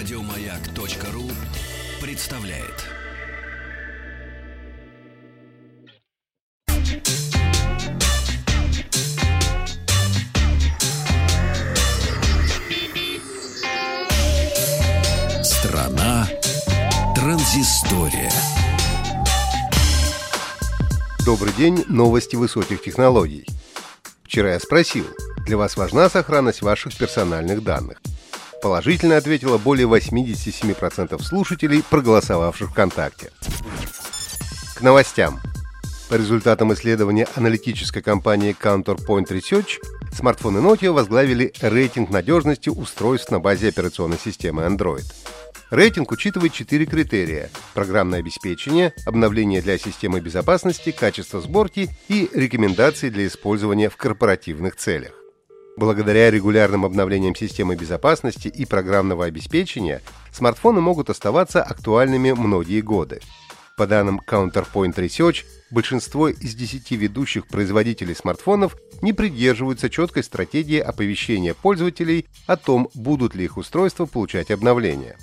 Радиомаяк.ру представляет. Страна транзистория. Добрый день, новости высоких технологий. Вчера я спросил, для вас важна сохранность ваших персональных данных? Положительно ответило более 87% слушателей, проголосовавших ВКонтакте. К новостям. По результатам исследования аналитической компании Counterpoint Research, смартфоны Nokia возглавили рейтинг надежности устройств на базе операционной системы Android. Рейтинг учитывает четыре критерия – программное обеспечение, обновление для системы безопасности, качество сборки и рекомендации для использования в корпоративных целях. Благодаря регулярным обновлениям системы безопасности и программного обеспечения смартфоны могут оставаться актуальными многие годы. По данным Counterpoint Research, большинство из 10 ведущих производителей смартфонов не придерживаются четкой стратегии оповещения пользователей о том, будут ли их устройства получать обновления.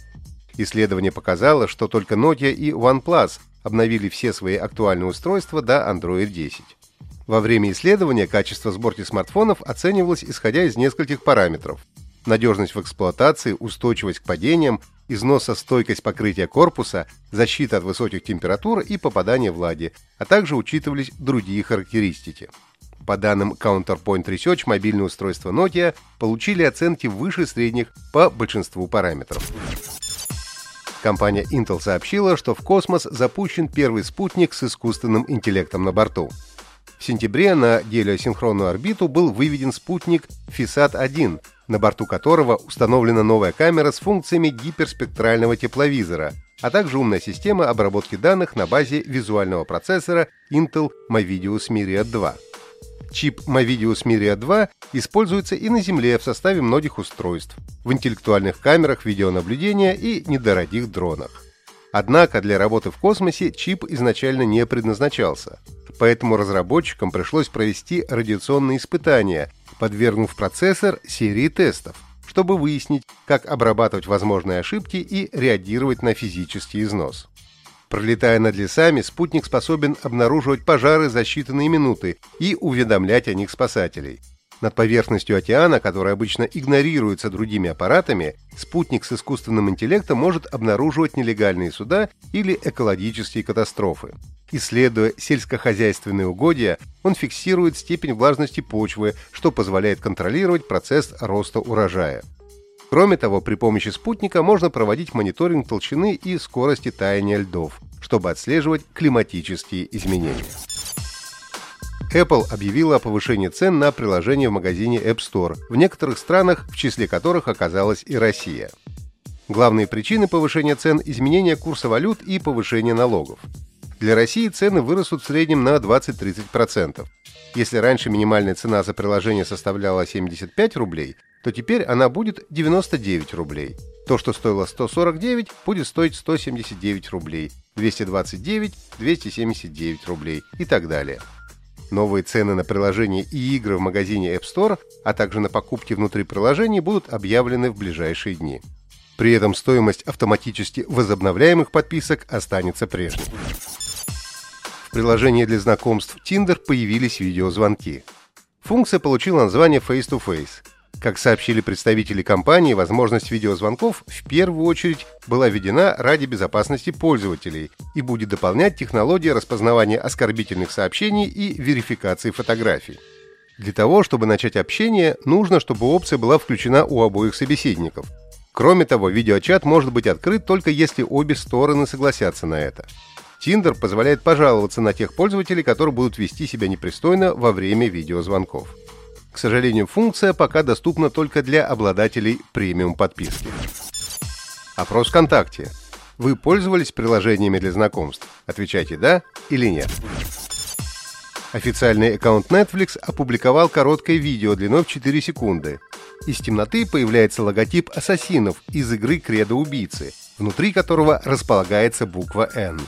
Исследование показало, что только Nokia и OnePlus обновили все свои актуальные устройства до Android 10. Во время исследования качество сборки смартфонов оценивалось исходя из нескольких параметров. Надежность в эксплуатации, устойчивость к падениям, износостойкость покрытия корпуса, защита от высоких температур и попадания влаги, а также учитывались другие характеристики. По данным Counterpoint Research, мобильные устройства Nokia получили оценки выше средних по большинству параметров. Компания Intel сообщила, что в космос запущен первый спутник с искусственным интеллектом на борту. В сентябре на гелиосинхронную орбиту был выведен спутник FISAT-1, на борту которого установлена новая камера с функциями гиперспектрального тепловизора, а также умная система обработки данных на базе визуального процессора Intel Movidius Myriad 2. Чип Movidius Myriad 2 используется и на Земле в составе многих устройств, в интеллектуальных камерах видеонаблюдения и недорогих дронах. Однако для работы в космосе чип изначально не предназначался поэтому разработчикам пришлось провести радиационные испытания, подвергнув процессор серии тестов, чтобы выяснить, как обрабатывать возможные ошибки и реагировать на физический износ. Пролетая над лесами, спутник способен обнаруживать пожары за считанные минуты и уведомлять о них спасателей. Над поверхностью океана, которая обычно игнорируется другими аппаратами, спутник с искусственным интеллектом может обнаруживать нелегальные суда или экологические катастрофы. Исследуя сельскохозяйственные угодья, он фиксирует степень влажности почвы, что позволяет контролировать процесс роста урожая. Кроме того, при помощи спутника можно проводить мониторинг толщины и скорости таяния льдов, чтобы отслеживать климатические изменения. Apple объявила о повышении цен на приложение в магазине App Store, в некоторых странах, в числе которых оказалась и Россия. Главные причины повышения цен – изменение курса валют и повышение налогов. Для России цены вырастут в среднем на 20-30%. Если раньше минимальная цена за приложение составляла 75 рублей, то теперь она будет 99 рублей. То, что стоило 149, будет стоить 179 рублей, 229 – 279 рублей и так далее. Новые цены на приложения и игры в магазине App Store, а также на покупки внутри приложений будут объявлены в ближайшие дни. При этом стоимость автоматически возобновляемых подписок останется прежней. В приложении для знакомств Tinder появились видеозвонки. Функция получила название Face-to-Face. Как сообщили представители компании, возможность видеозвонков в первую очередь была введена ради безопасности пользователей и будет дополнять технологии распознавания оскорбительных сообщений и верификации фотографий. Для того, чтобы начать общение, нужно, чтобы опция была включена у обоих собеседников. Кроме того, видеочат может быть открыт только если обе стороны согласятся на это. Tinder позволяет пожаловаться на тех пользователей, которые будут вести себя непристойно во время видеозвонков. К сожалению, функция пока доступна только для обладателей премиум подписки. Опрос ВКонтакте. Вы пользовались приложениями для знакомств? Отвечайте «да» или «нет». Официальный аккаунт Netflix опубликовал короткое видео длиной в 4 секунды. Из темноты появляется логотип ассасинов из игры «Кредо убийцы», внутри которого располагается буква «Н».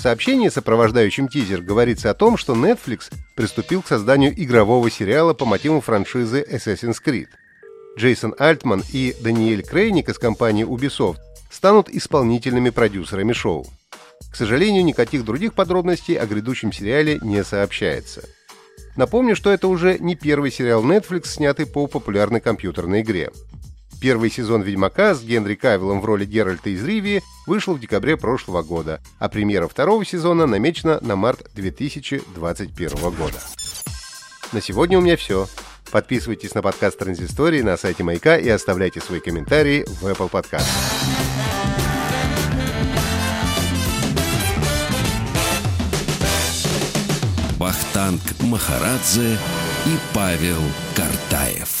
В сообщении, сопровождающем тизер, говорится о том, что Netflix приступил к созданию игрового сериала по мотивам франшизы Assassin's Creed. Джейсон Альтман и Даниэль Крейник из компании Ubisoft станут исполнительными продюсерами шоу. К сожалению, никаких других подробностей о грядущем сериале не сообщается. Напомню, что это уже не первый сериал Netflix, снятый по популярной компьютерной игре. Первый сезон «Ведьмака» с Генри Кавиллом в роли Геральта из Ривии вышел в декабре прошлого года, а премьера второго сезона намечена на март 2021 года. На сегодня у меня все. Подписывайтесь на подкаст Транзистории на сайте Маяка и оставляйте свои комментарии в Apple Podcast. Бахтанг Махарадзе и Павел Картаев.